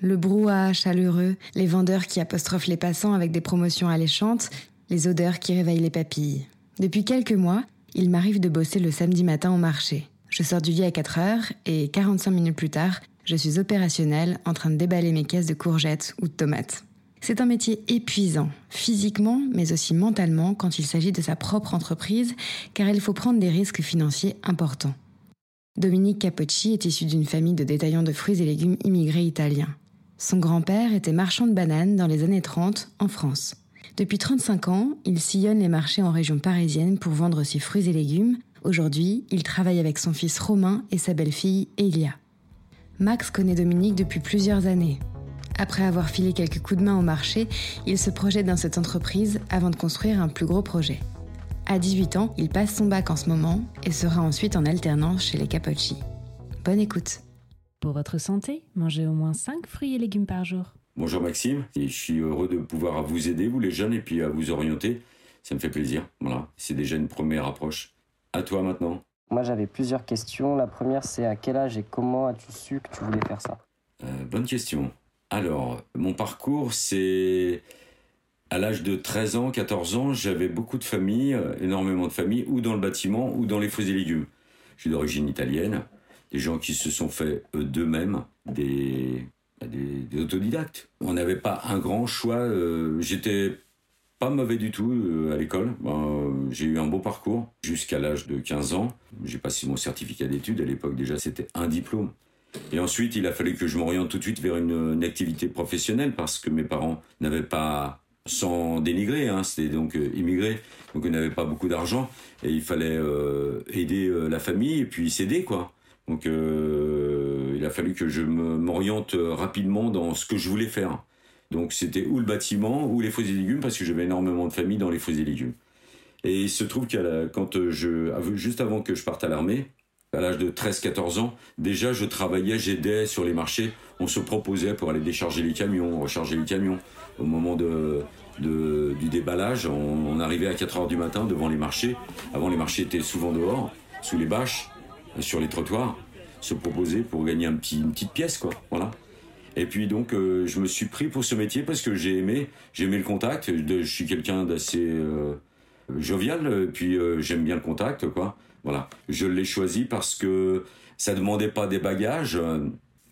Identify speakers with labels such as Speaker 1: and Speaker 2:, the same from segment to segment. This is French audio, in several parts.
Speaker 1: Le brouhaha chaleureux, les vendeurs qui apostrophent les passants avec des promotions alléchantes, les odeurs qui réveillent les papilles. Depuis quelques mois, il m'arrive de bosser le samedi matin au marché. Je sors du lit à 4 heures et 45 minutes plus tard, je suis opérationnelle en train de déballer mes caisses de courgettes ou de tomates. C'est un métier épuisant, physiquement mais aussi mentalement quand il s'agit de sa propre entreprise, car il faut prendre des risques financiers importants. Dominique Capocci est issu d'une famille de détaillants de fruits et légumes immigrés italiens. Son grand-père était marchand de bananes dans les années 30 en France. Depuis 35 ans, il sillonne les marchés en région parisienne pour vendre ses fruits et légumes. Aujourd'hui, il travaille avec son fils Romain et sa belle-fille Elia. Max connaît Dominique depuis plusieurs années. Après avoir filé quelques coups de main au marché, il se projette dans cette entreprise avant de construire un plus gros projet. À 18 ans, il passe son bac en ce moment et sera ensuite en alternance chez les Capocci. Bonne écoute.
Speaker 2: Pour votre santé, mangez au moins 5 fruits et légumes par jour.
Speaker 3: Bonjour Maxime, et je suis heureux de pouvoir vous aider, vous les jeunes, et puis à vous orienter. Ça me fait plaisir. Voilà, c'est déjà une première approche. À toi maintenant.
Speaker 4: Moi j'avais plusieurs questions. La première c'est à quel âge et comment as-tu su que tu voulais faire ça?
Speaker 3: Euh, bonne question. Alors, mon parcours, c'est à l'âge de 13 ans, 14 ans, j'avais beaucoup de familles, euh, énormément de familles, ou dans le bâtiment, ou dans les fruits et légumes. Suis d'origine italienne, des gens qui se sont fait eux, d'eux-mêmes des, bah, des, autodidactes. On n'avait pas un grand choix. euh, J'étais pas mauvais du tout euh, à l'école. Ben, euh, j'ai eu un beau parcours jusqu'à l'âge de 15 ans. J'ai passé mon certificat d'études. À l'époque, déjà, c'était un diplôme. Et ensuite, il a fallu que je m'oriente tout de suite vers une activité professionnelle parce que mes parents n'avaient pas, sans dénigrer, hein, c'était donc euh, immigrés, donc ils n'avaient pas beaucoup d'argent et il fallait euh, aider euh, la famille et puis s'aider quoi. Donc euh, il a fallu que je m'oriente rapidement dans ce que je voulais faire. Donc c'était ou le bâtiment ou les fruits et légumes parce que j'avais énormément de familles dans les fruits et légumes. Et il se trouve qu'à quand je, juste avant que je parte à l'armée, à l'âge de 13-14 ans, déjà je travaillais, j'aidais sur les marchés. On se proposait pour aller décharger les camions, recharger les camions. Au moment du déballage, on, arrivait à 4 heures du matin devant les marchés. Avant, les marchés étaient souvent dehors, sous les bâches, euh, sur les trottoirs, se proposer pour gagner une petite pièce, quoi. Voilà. Et puis donc, euh, je me suis pris pour ce métier parce que j'ai aimé, j'ai aimé le contact. Je suis quelqu'un d'assez euh, jovial, puis j'aime bien le contact, quoi. Voilà. Je l'ai choisi parce que ça demandait pas des bagages. euh,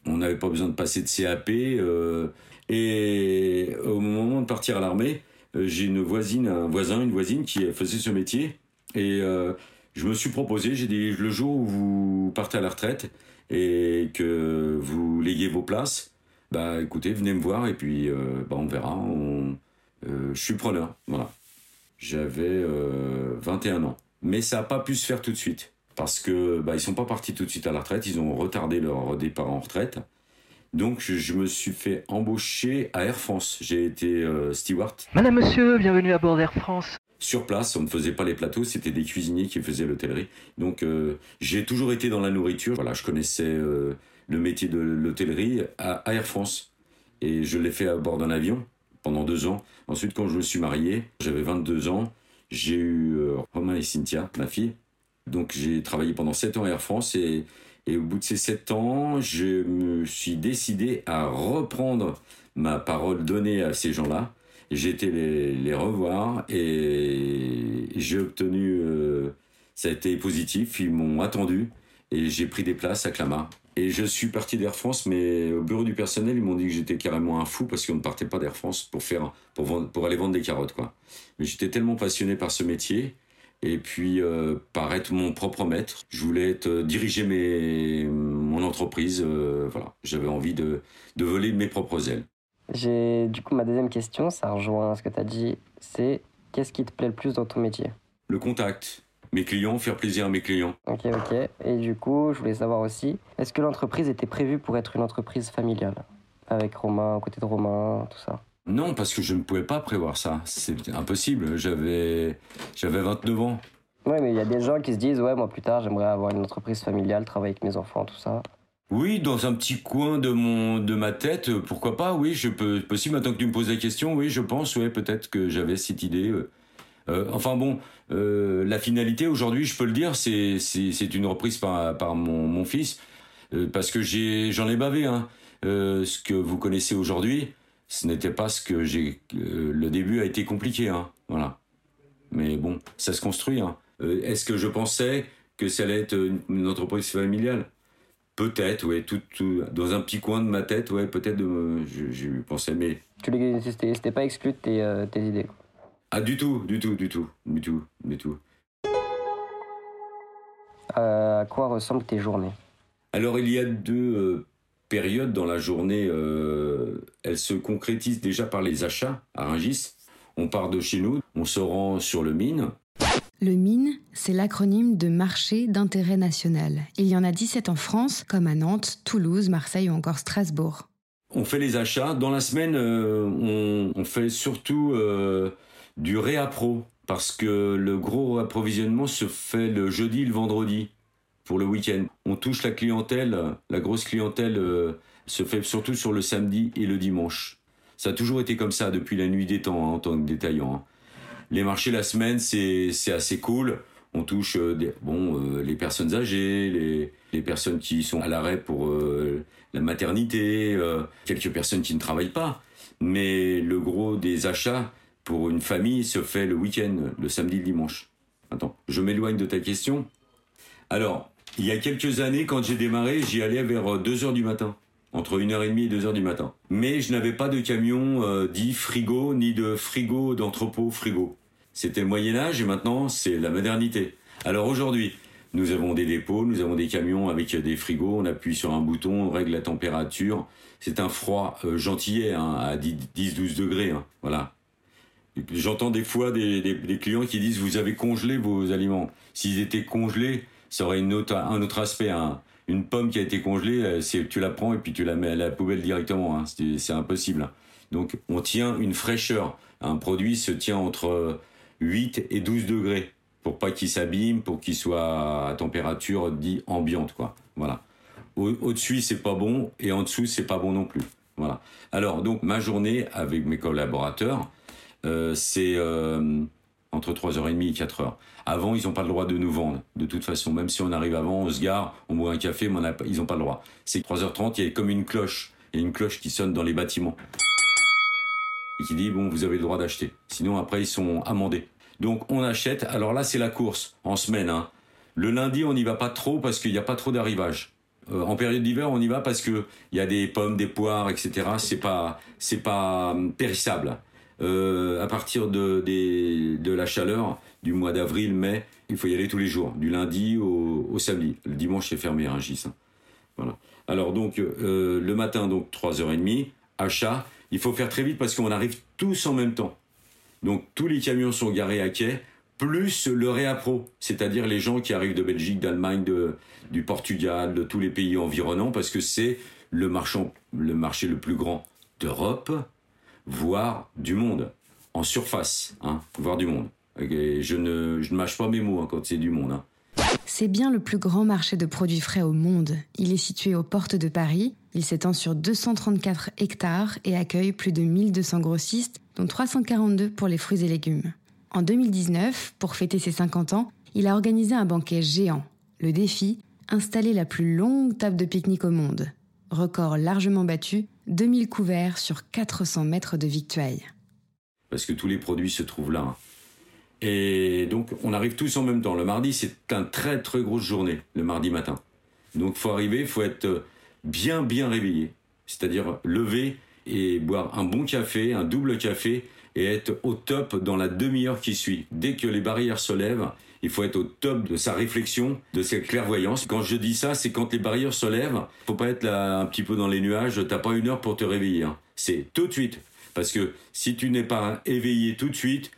Speaker 3: on n'avait pas besoin de passer de CAP. euh, et au moment de partir à l'armée, euh, j'ai une voisine, un voisin, une voisine qui faisait ce métier. Et je me suis proposé, j'ai dit le jour où vous partez à la retraite et que vous léguez vos places, bah écoutez, venez me voir et puis bah, on verra. Je suis preneur, voilà. J'avais euh, 21 ans, mais ça n'a pas pu se faire tout de suite parce que bah, ils sont pas partis tout de suite à la retraite, ils ont retardé leur départ en retraite. Donc je, je me suis fait embaucher à Air France. J'ai été euh, steward
Speaker 5: Madame, monsieur, bienvenue à bord d'Air France.
Speaker 3: sur place, on ne faisait pas les plateaux, c'était des cuisiniers qui faisaient l'hôtellerie. Donc euh, j'ai toujours été dans la nourriture. Voilà, je connaissais euh, le métier de l'hôtellerie à, à Air France. Et je l'ai fait à bord d'un avion pendant deux ans. Ensuite, quand je me suis marié, j'avais 22 ans. J'ai eu euh, Romain et Cynthia, ma fille. Donc j'ai travaillé pendant sept ans à Air France et, et au bout de ces sept ans, je me suis décidé à reprendre ma parole donnée à ces gens-là. Été les, les revoir et j'ai obtenu, euh, ça a été positif, ils m'ont attendu et j'ai pris des places à Clamart. Et je suis parti d'Air France, mais au bureau du personnel, ils m'ont dit que j'étais carrément un fou parce qu'on ne partait pas d'Air France pour faire, pour, vendre- pour aller vendre des carottes, quoi. Mais j'étais tellement passionné par ce métier et puis euh, par être mon propre maître. Je voulais être, euh, diriger mes, mon entreprise. euh, voilà, j'avais envie de, de voler mes propres ailes.
Speaker 4: J'ai du coup ma deuxième question, ça rejoint ce que tu as dit, c'est qu'est-ce qui te plaît le plus dans ton métier?
Speaker 3: Le contact, mes clients, faire plaisir à mes clients.
Speaker 4: Ok, ok. Et du coup, je voulais savoir aussi, est-ce que l'entreprise était prévue pour être une entreprise familiale? Avec Romain, à côté de Romain, tout ça?
Speaker 3: Non, parce que je ne pouvais pas prévoir ça. C'est impossible. J'avais, j'avais 29 ans.
Speaker 4: Ouais, mais il y a des gens qui se disent, ouais, moi plus tard, j'aimerais avoir une entreprise familiale, travailler avec mes enfants, tout ça.
Speaker 3: Oui, dans un petit coin de mon, de ma tête, euh, pourquoi pas Oui, je peux, possible. Maintenant que tu me poses la question, oui, je pense, ouais, peut-être que j'avais cette idée. euh. Euh, enfin bon, euh, la finalité aujourd'hui, je peux le dire, c'est c'est une reprise par par mon mon fils. Euh, parce que j'ai, j'en ai bavé. Hein. Ce que vous connaissez aujourd'hui, ce n'était pas ce que j'ai. le début a été compliqué. Hein. Voilà. Mais bon, ça se construit. Hein. Est-ce que je pensais que ça allait être une, entreprise familiale? Peut-être, ouais. Tout, dans un petit coin de ma tête, ouais, peut-être. J'ai pensé, mais
Speaker 4: Tu les- C'était c'était pas exclu de tes, tes idées.
Speaker 3: Ah du tout, du tout, du tout, du tout, du tout.
Speaker 4: Euh, à quoi ressemblent tes journées?
Speaker 3: Alors il y a deux euh, périodes dans la journée. euh, elles se concrétisent déjà par les achats à Rungis. On part de chez nous, on se rend sur le mine.
Speaker 1: Le MINE, c'est l'acronyme de Marché d'intérêt national. Il y en a 17 en France, comme à Nantes, Toulouse, Marseille ou encore Strasbourg.
Speaker 3: On fait les achats. Dans la semaine, euh, on, on fait surtout euh, du réappro parce que le gros approvisionnement se fait le jeudi et le vendredi pour le week-end. On touche la clientèle, la grosse clientèle euh, se fait surtout sur le samedi et le dimanche. Ça a toujours été comme ça depuis la nuit des temps hein, en tant que détaillant. hein. Les marchés la semaine, c'est assez cool. On touche euh, bon, euh, les personnes âgées, les, les personnes qui sont à l'arrêt pour la maternité, quelques personnes qui ne travaillent pas. Mais le gros des achats pour une famille se fait le week-end, le samedi, le dimanche. Attends, je m'éloigne de ta question. Alors, il y a quelques années, quand j'ai démarré, j'y allais vers 2h du matin. Entre 1h30 et 2h du matin. Mais je n'avais pas de camion euh, dit frigo, ni de frigo d'entrepôt frigo. C'était le Moyen-Âge et maintenant, c'est la modernité. Alors aujourd'hui, nous avons des dépôts, nous avons des camions avec des frigos, on appuie sur un bouton, on règle la température. C'est un froid euh, gentillet hein, à 10-12 degrés. hein, voilà. J'entends des fois des, clients qui disent vous avez congelé vos aliments. S'ils étaient congelés, ça aurait un autre aspect. hein. Une pomme qui a été congelée, euh, c'est tu la prends et puis tu la mets à la poubelle directement. hein. C'est impossible. hein. Donc on tient une fraîcheur. Un produit se tient entre 8 et 12 degrés pour pas qu'il s'abîme, pour qu'il soit à température dit ambiante. Voilà. Au- Au-dessus c'est pas bon et en dessous c'est pas bon non plus. Voilà. Alors donc ma journée avec mes collaborateurs, c'est euh, entre 3h30 et 4h. Avant, ils n'ont pas le droit de nous vendre. De toute façon, même si on arrive avant, on se gare, on boit un café, mais ils n'ont pas le droit. C'est 3h30, il y a comme une cloche. Il y a une cloche qui sonne dans les bâtiments. Et qui dit, bon, vous avez le droit d'acheter. Sinon, après, ils sont amendés. Donc, on achète. Alors là, c'est la course, en semaine. hein. Le lundi, on n'y va pas trop parce qu'il n'y a pas trop d'arrivage. Euh, en période d'hiver, on y va parce que il y a des pommes, des poires, etc. C'est pas, pas hum, périssable. Euh, à partir de, la chaleur du mois d'avril, mai, il faut y aller tous les jours, du lundi au, samedi. Le dimanche, c'est fermé à Rungis. hein. Voilà. Alors donc, euh, le matin, donc 3h30, achat. Il faut faire très vite parce qu'on arrive tous en même temps. Donc tous les camions sont garés à quai, plus le réappro, c'est-à-dire les gens qui arrivent de Belgique, d'Allemagne, du Portugal, de tous les pays environnants, parce que c'est le, le marché le plus grand d'Europe, voire du monde, en surface, hein, voire du monde. Je ne, je ne mâche pas mes mots hein, quand c'est du monde. hein.
Speaker 1: C'est bien le plus grand marché de produits frais au monde. Il est situé aux portes de Paris. Il s'étend sur 234 hectares et accueille plus de 1200 grossistes, dont 342 pour les fruits et légumes. En 2019, pour fêter ses 50 ans, il a organisé un banquet géant. Le défi, installer la plus longue table de pique-nique au monde. Record largement battu, 2000 couverts sur 400 mètres de victuailles.
Speaker 3: parce que tous les produits se trouvent là. hein. Et donc, on arrive tous en même temps. Le mardi, c'est une très très grosse journée, le mardi matin. Donc, faut arriver, faut être euh, bien bien réveillé, c'est-à-dire lever et boire un bon café, un double café, et être au top dans la demi-heure qui suit. Dès que les barrières se lèvent, il faut être au top de sa réflexion, de sa clairvoyance. Quand je dis ça, c'est quand les barrières se lèvent, faut pas être là un petit peu dans les nuages, t'as pas une heure pour te réveiller. hein. C'est tout de suite. Parce que si tu n'es pas éveillé tout de suite,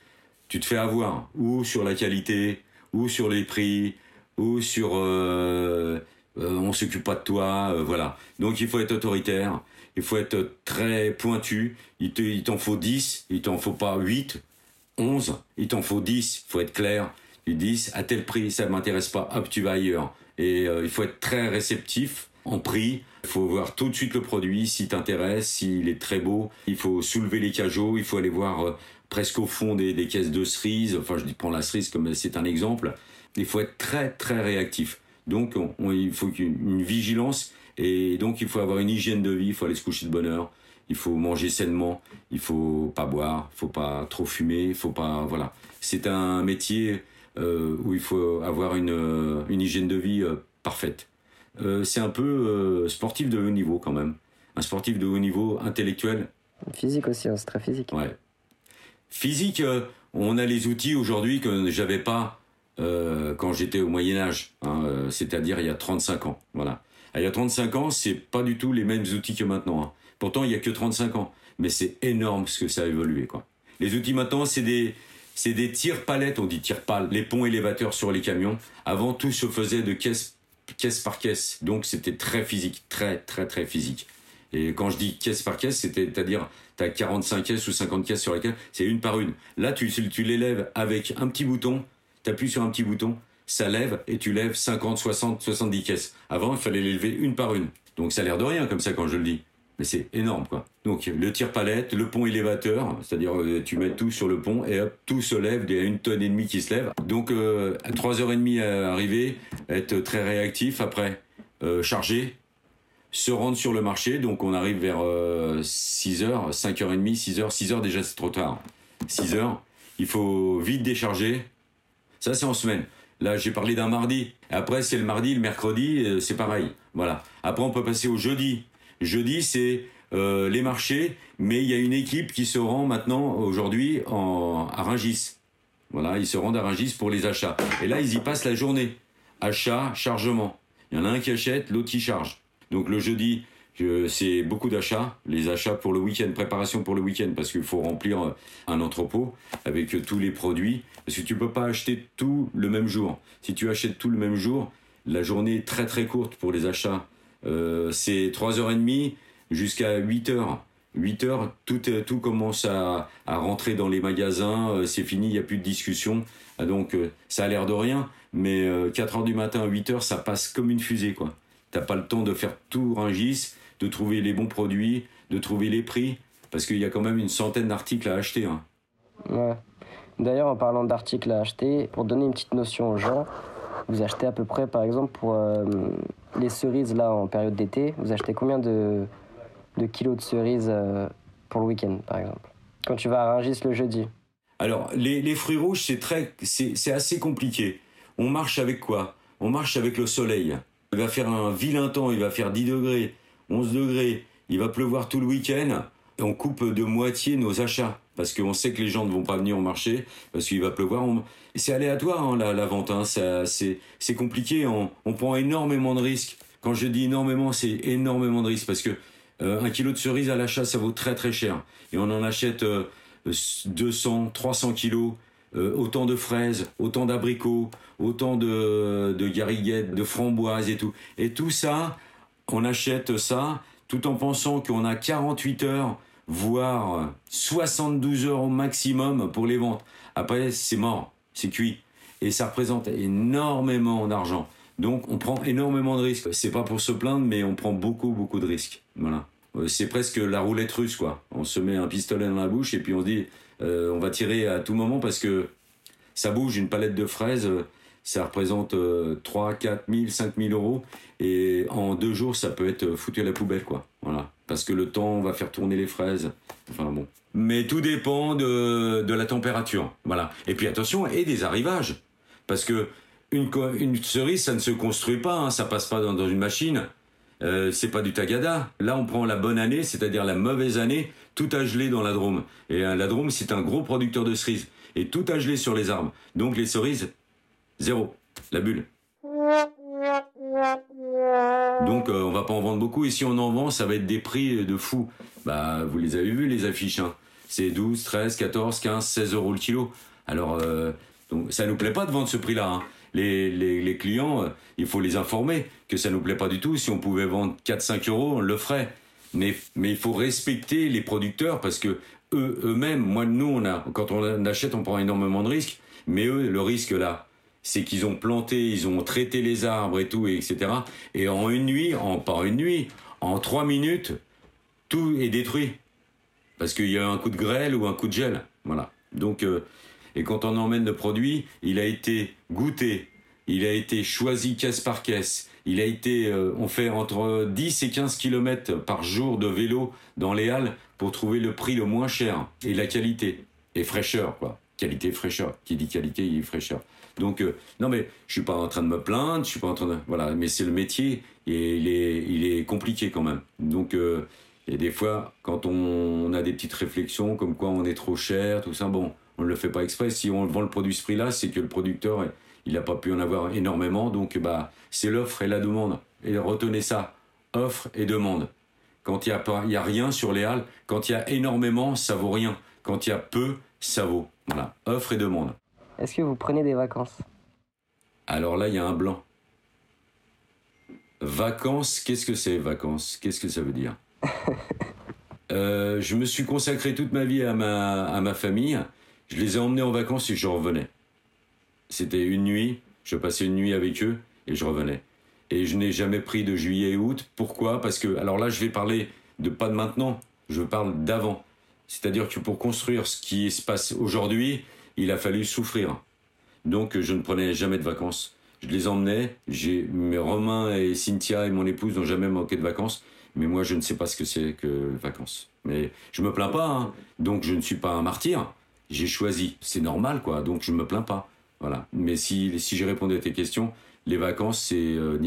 Speaker 3: tu te fais avoir. Ou sur la qualité, ou sur les prix, ou sur euh, euh, on s'occupe pas de toi, euh, voilà. Donc il faut être autoritaire, il faut être très pointu, il il t'en faut 10, il t'en faut pas 8, 11, il t'en faut 10, il faut être clair. Tu dis à tel prix, ça m'intéresse pas, hop, tu vas ailleurs. Et euh, il faut être très réceptif en prix. Il faut voir tout de suite le produit, s'il t'intéresse, s'il est très beau. Il faut soulever les cajots, il faut aller voir euh, presque au fond des, caisses de cerises. Enfin, je prends la cerise comme c'est un exemple. Il faut être très très réactif. Donc il faut une vigilance et donc il faut avoir une hygiène de vie, il faut aller se coucher de bonne heure, il faut manger sainement, il faut pas boire, il faut pas trop fumer, il faut pas voilà. C'est un métier où il faut avoir une, une hygiène de vie euh, parfaite. Euh, c'est un peu sportif de haut niveau quand même, un sportif de haut niveau intellectuel.
Speaker 4: Physique aussi, hein, c'est très physique.
Speaker 3: Ouais. Physique, on a les outils aujourd'hui que j'avais pas quand j'étais au Moyen Âge, hein, c'est-à-dire il y a 35 ans. Voilà. Ah, il y a 35 ans, c'est pas du tout les mêmes outils que maintenant. Hein. Pourtant, il y a que 35 ans, mais c'est énorme ce que ça a évolué. Quoi. Les outils maintenant, c'est des c'est des tire palettes, on dit tire pales, les ponts élévateurs sur les camions. Avant, tout se faisait de caisse, caisse par caisse, donc c'était très physique, très très très physique. Et quand je dis caisse par caisse, c'est-à-dire tu as 45 caisses ou 50 caisses sur lesquelles c'est une par une. Là, tu, l'élèves avec un petit bouton, tu appuies sur un petit bouton, ça lève et tu lèves 50, 60, 70 caisses. Avant, il fallait les lever une par une. Donc ça a l'air de rien comme ça quand je le dis. Mais c'est énorme quoi. Donc le tire-palette, le pont élévateur, c'est-à-dire euh, tu mets tout sur le pont et hop, tout se lève, il y a une tonne et demie qui se lève. Donc euh, à 3h30 à arriver, être très réactif après, euh, charger, se rendre sur le marché. Donc on arrive vers 6h, 5h30, 6h, 6h déjà c'est trop tard. 6h, il faut vite décharger. Ça c'est en semaine. Là, j'ai parlé d'un mardi. Après, c'est le mardi, le mercredi, euh, c'est pareil. Voilà. Après, on peut passer au jeudi. Jeudi, c'est euh, les marchés, mais il y a une équipe qui se rend maintenant, aujourd'hui, à Rungis. Voilà, ils se rendent à Rungis pour les achats. Et là, ils y passent la journée. Achat, chargement. Il y en a un qui achète, l'autre qui charge. Donc le jeudi, c'est beaucoup d'achats, les achats pour le week-end, préparation pour le week-end, parce qu'il faut remplir euh, un entrepôt avec euh, tous les produits, parce que tu peux pas acheter tout le même jour. Si tu achètes tout le même jour, la journée est très très courte pour les achats. Euh, c'est 3h30 jusqu'à 8h. 8 heures, tout, tout commence à, rentrer dans les magasins, c'est fini, il n'y a plus de discussion. Ah, donc ça a l'air de rien, mais 4 h du matin à 8 heures, ça passe comme une fusée. quoi. T'as pas le temps de faire tout Ringis, de trouver les bons produits, de trouver les prix, parce qu'il y a quand même une centaine d'articles à acheter. Hein.
Speaker 4: Ouais. D'ailleurs, en parlant d'articles à acheter, pour donner une petite notion aux gens, vous achetez à peu près, par exemple, pour euh, les cerises là en période d'été, vous achetez combien de, kilos de cerises euh, pour le week-end, par exemple? Quand tu vas à Rungis le jeudi
Speaker 3: Alors, les, fruits rouges, c'est c'est assez compliqué. On marche avec quoi? On marche avec le soleil. Il va faire un vilain temps, il va faire 10 degrés. 11 degrés, il va pleuvoir tout le week-end, et on coupe de moitié nos achats. Parce qu'on sait que les gens ne vont pas venir au marché, parce qu'il va pleuvoir. C'est aléatoire hein, la, vente, hein. c'est compliqué, on, prend énormément de risques. Quand je dis énormément, c'est énormément de risques, parce que euh, un kilo de cerises à l'achat, ça vaut très très cher. Et on en achète 200, euh, 300 kilos. Euh, autant de fraises, autant d'abricots, autant de, de de framboises et tout. Et tout ça, on achète ça tout en pensant qu'on a 48 heures, voire 72 heures au maximum pour les ventes. Après, c'est mort, c'est cuit. Et ça représente énormément d'argent. Donc, on prend énormément de risques. C'est pas pour se plaindre, mais on prend beaucoup, beaucoup de risques. Voilà. Euh, c'est presque la roulette russe, quoi. On se met un pistolet dans la bouche et puis on dit, euh, on va tirer à tout moment parce que ça bouge une palette de fraises ça représente 3, 4 000, 5 000 euros. Et en deux jours, ça peut être foutu à la poubelle, quoi. Voilà. Parce que le temps va faire tourner les fraises. Enfin bon. Mais tout dépend de, de la température. Voilà. Et puis attention, et des arrivages. Parce que une, une cerise, ça ne se construit pas, hein, ça passe pas dans, dans une machine. Euh, c'est pas du tagada. Là, on prend la bonne année, c'est-à-dire la mauvaise année, tout a gelé dans la Drôme. Et euh, la Drôme, c'est un gros producteur de cerises. Et tout a gelé sur les arbres. Donc les cerises, Zéro. La bulle. Donc euh, on va pas en vendre beaucoup et si on en vend, ça va être des prix de fou. Bah vous les avez vus les affiches. Hein. C'est 12, 13, 14, 15, 16 euros le kilo. Alors euh, donc ça nous plaît pas de vendre ce prix-là. Hein. Les, les, clients, euh, il faut les informer que ça nous plaît pas du tout. Si on pouvait vendre 4-5 euros, on le ferait. Mais, mais il faut respecter les producteurs parce que eux eux-mêmes, moi nous on a quand on achète on prend énormément de risques. Mais eux le risque là, c'est qu'ils ont planté, ils ont traité les arbres et tout, etc. Et en une nuit, en pas une nuit, en trois minutes, tout est détruit. Parce qu'il y a un coup de grêle ou un coup de gel. Voilà. Donc, euh, et quand on emmène le produit, il a été goûté, il a été choisi caisse par caisse. Il a été, euh, on fait entre 10 et 15 km par jour de vélo dans les halles pour trouver le prix le moins cher et la qualité et fraîcheur quoi. Qualité, fraîcheur. Qui dit qualité, il dit fraîcheur. Donc euh, non mais je suis pas en train de me plaindre, je suis pas en train de voilà, mais c'est le métier et il est il est compliqué quand même. Donc euh, et des fois quand on, a des petites réflexions comme quoi on est trop cher, tout ça, bon, on ne le fait pas exprès. Si on vend le produit ce prix-là, c'est que le producteur il n'a pas pu en avoir énormément, donc bah c'est l'offre et la demande. Et retenez ça, offre et demande. Quand il y a pas, y a rien sur les halles, quand il y a énormément, ça vaut rien. Quand il y a peu, ça vaut. Voilà, offre et demande.
Speaker 4: Est-ce que vous prenez des vacances?
Speaker 3: Alors là, il y a un blanc. Vacances, qu'est-ce que c'est vacances? Qu'est-ce que ça veut dire? Euh, Je me suis consacré toute ma vie à ma, à ma famille. Je les ai emmenés en vacances et je revenais. C'était une nuit, je passais une nuit avec eux et je revenais. Et je n'ai jamais pris de juillet et août. Pourquoi? Parce que, alors là, je vais parler de pas de maintenant, je parle d'avant. C'est-à-dire que pour construire ce qui se passe aujourd'hui, il a fallu souffrir. Donc je ne prenais jamais de vacances. Je les emmenais. J'ai mes Romain et Cynthia et mon épouse n'ont jamais manqué de vacances. Mais moi, je ne sais pas ce que c'est que vacances. Mais je me plains pas. Hein. Donc je ne suis pas un martyr. J'ai choisi. C'est normal, quoi. Donc je me plains pas. Voilà. Mais si, si j'ai répondu à tes questions, les vacances, c'est euh,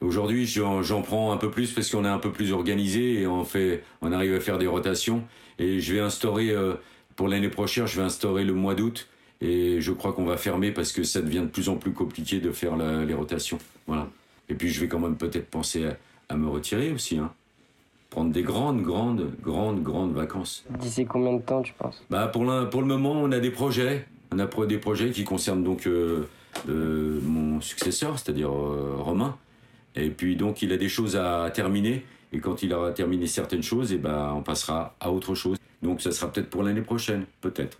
Speaker 3: Aujourd'hui, j'en prends un peu plus parce qu'on est un peu plus organisé et on fait, on arrive à faire des rotations. Et je vais instaurer euh, pour l'année prochaine, je vais instaurer le mois d'août et je crois qu'on va fermer parce que ça devient de plus en plus compliqué de faire les rotations. Voilà. Et puis je vais quand même peut-être penser à, me retirer aussi. Hein. Prendre des grandes, grandes, grandes, grandes vacances.
Speaker 4: D'ici combien de temps tu penses?
Speaker 3: Bah pour, pour le moment, on a des projets. On a des projets qui concernent donc euh, euh, mon successeur, c'est-à-dire Romain. Et puis donc il a des choses à terminer. Et quand il aura terminé certaines choses, et eh ben, on passera à autre chose. Donc ça sera peut-être pour l'année prochaine, peut-être.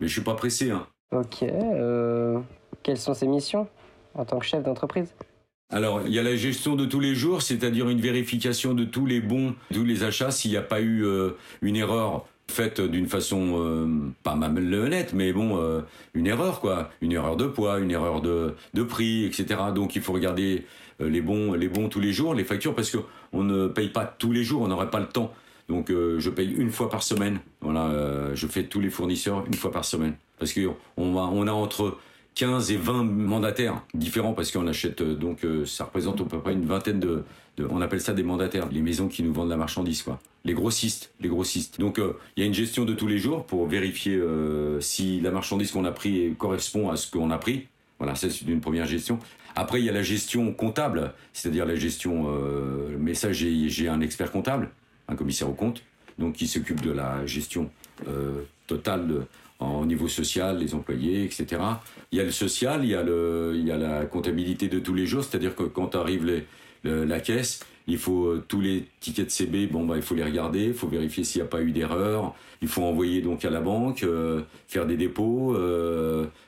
Speaker 3: Mais je suis pas pressé. Hein.
Speaker 4: Ok. Euh, quelles sont ses missions en tant que chef d'entreprise?
Speaker 3: Alors, il y a la gestion de tous les jours, c'est-à-dire une vérification de tous les bons, tous les achats, s'il n'y a pas eu euh, une erreur faite d'une façon euh, pas mal honnête, mais bon, une erreur quoi, une erreur de poids, une erreur de, de prix, etc. Donc il faut regarder les bons, les bons tous les jours, les factures, parce que on ne paye pas tous les jours, on n'aurait pas le temps. Donc euh, je paye une fois par semaine. Voilà, euh, je fais tous les fournisseurs une fois par semaine. Parce qu'on on a entre 15 et 20 mandataires différents parce qu'on achète euh, donc ça représente à peu près une vingtaine de, on appelle ça des mandataires, les maisons qui nous vendent la marchandise. Les grossistes, les grossistes. Donc il y a une gestion de tous les jours pour vérifier si la marchandise qu'on a pris correspond à ce qu'on a pris. Voilà, c'est une première gestion. Après, il y a la gestion comptable, c'est-à-dire la gestion. Euh, mais ça, j'ai un expert comptable, un commissaire au compte, donc qui s'occupe de la gestion euh, totale au niveau social, les employés, etc. Il y a le social, il y a, le, il y a la comptabilité de tous les jours, c'est-à-dire que quand arrive les, la caisse, il faut euh, tous les tickets de CB, bon bah il faut les regarder, il faut vérifier s'il n'y a pas eu d'erreur, il faut envoyer donc à la banque, faire des dépôts,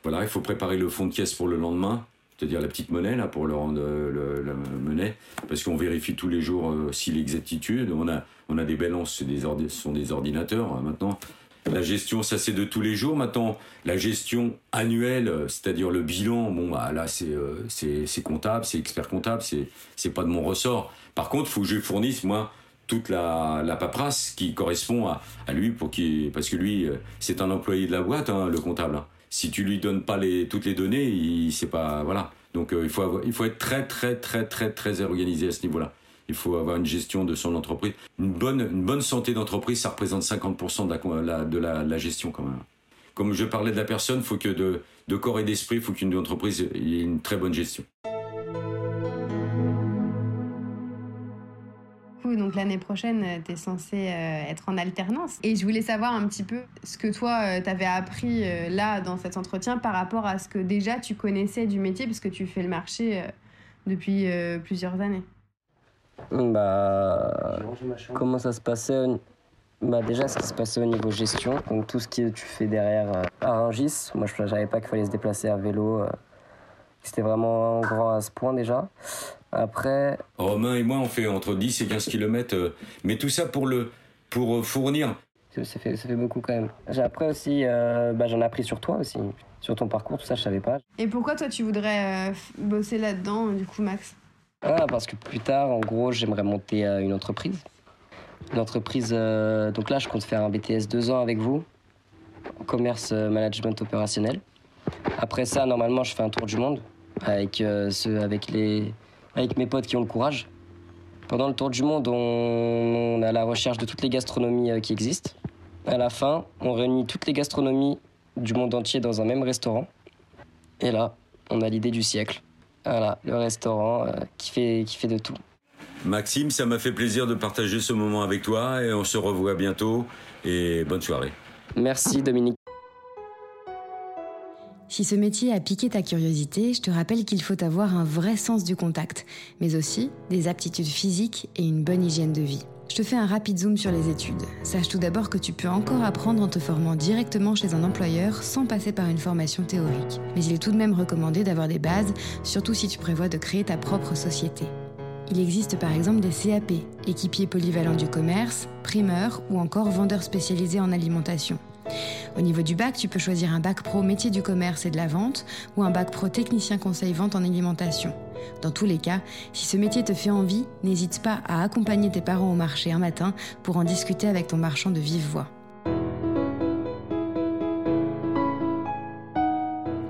Speaker 3: voilà, il faut préparer le fonds de caisse pour le lendemain c'est-à-dire la petite monnaie là pour le rendre le, la monnaie, parce qu'on vérifie tous les jours euh, si l'exactitude. On a on a des balances, ce sont des ordinateurs hein, maintenant. La gestion, ça c'est de tous les jours. Maintenant, la gestion annuelle, c'est-à-dire le bilan, bon bah, là c'est euh, c'est comptable, c'est expert comptable, c'est pas de mon ressort. Par contre, faut que je fournisse moi toute la, la paperasse qui correspond à, à lui pour parce que lui euh, c'est un employé de la boîte, hein, le comptable. Hein si tu lui donnes pas les, toutes les données, il sait pas. Voilà. Donc euh, il, faut avoir, il faut être très, très, très, très, très organisé à ce niveau-là. Il faut avoir une gestion de son entreprise. Une bonne, une bonne santé d'entreprise, ça représente 50% de, la, gestion quand même. Comme je parlais de la personne, faut que de, corps et d'esprit, il faut qu'une entreprise ait une très bonne gestion.
Speaker 1: donc l'année prochaine, euh, tu es censé euh, être en alternance. Et je voulais savoir un petit peu ce que toi, euh, tu avais appris là dans cet entretien par rapport à ce que déjà tu connaissais du métier, puisque tu fais le marché depuis plusieurs années.
Speaker 4: Bah, comment ça se passait bah déjà, ce qui se passait au niveau gestion, donc tout ce que tu fais derrière à Rungis. Moi, je savais pas qu'il fallait se déplacer à vélo. C'était vraiment grand à ce point déjà. Après.
Speaker 3: Romain et moi, on fait entre 10 et 15 km, euh, mais tout ça pour, le, pour euh, fournir.
Speaker 4: ça fait, ça fait beaucoup quand même. Appris aussi, euh, bah, j'en ai appris sur toi aussi, sur ton parcours, tout ça, je savais pas.
Speaker 6: Et pourquoi toi tu voudrais euh, bosser là-dedans, du coup, Max?
Speaker 4: Ah, Parce que plus tard, en gros, j'aimerais monter euh, une entreprise. Une entreprise, donc là, je compte faire un BTS deux ans avec vous, commerce management opérationnel. Après ça, normalement, je fais un tour du monde avec, ceux, avec, les, avec mes potes qui ont le courage. Pendant le tour du monde, on, a la recherche de toutes les gastronomies euh, qui existent. À la fin, on réunit toutes les gastronomies du monde entier dans un même restaurant. Et là, on a l'idée du siècle. Voilà, le restaurant euh, qui, fait, qui fait de tout.
Speaker 3: Maxime, ça m'a fait plaisir de partager ce moment avec toi et on se revoit bientôt et bonne soirée.
Speaker 4: Merci Dominique.
Speaker 1: Si ce métier a piqué ta curiosité, je te rappelle qu'il faut avoir un vrai sens du contact, mais aussi des aptitudes physiques et une bonne hygiène de vie. Je te fais un rapide zoom sur les études. Sache tout d'abord que tu peux encore apprendre en te formant directement chez un employeur sans passer par une formation théorique. Mais il est tout de même recommandé d'avoir des bases, surtout si tu prévois de créer ta propre société. Il existe par exemple des CAP, équipiers polyvalents du commerce, primeurs ou encore vendeurs spécialisés en alimentation. Au niveau du bac, tu peux choisir un bac pro métier du commerce et de la vente ou un bac pro technicien conseil vente en alimentation. Dans tous les cas, si ce métier te fait envie, n'hésite pas à accompagner tes parents au marché un matin pour en discuter avec ton marchand de vive voix.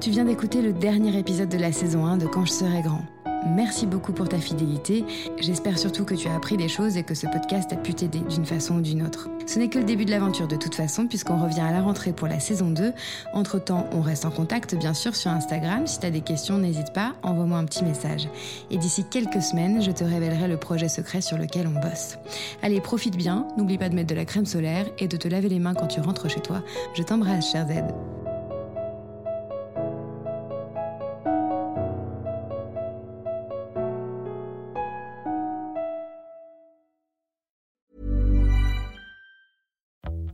Speaker 1: Tu viens d'écouter le dernier épisode de la saison 1 de Quand je serai grand. Merci beaucoup pour ta fidélité. J'espère surtout que tu as appris des choses et que ce podcast a pu t'aider d'une façon ou d'une autre. Ce n'est que le début de l'aventure de toute façon, puisqu'on revient à la rentrée pour la saison 2. Entre-temps, on reste en contact bien sûr sur Instagram. Si tu as des questions, n'hésite pas, envoie-moi un petit message. Et d'ici quelques semaines, je te révélerai le projet secret sur lequel on bosse. Allez, profite bien, n'oublie pas de mettre de la crème solaire et de te laver les mains quand tu rentres chez toi. Je t'embrasse, cher Z.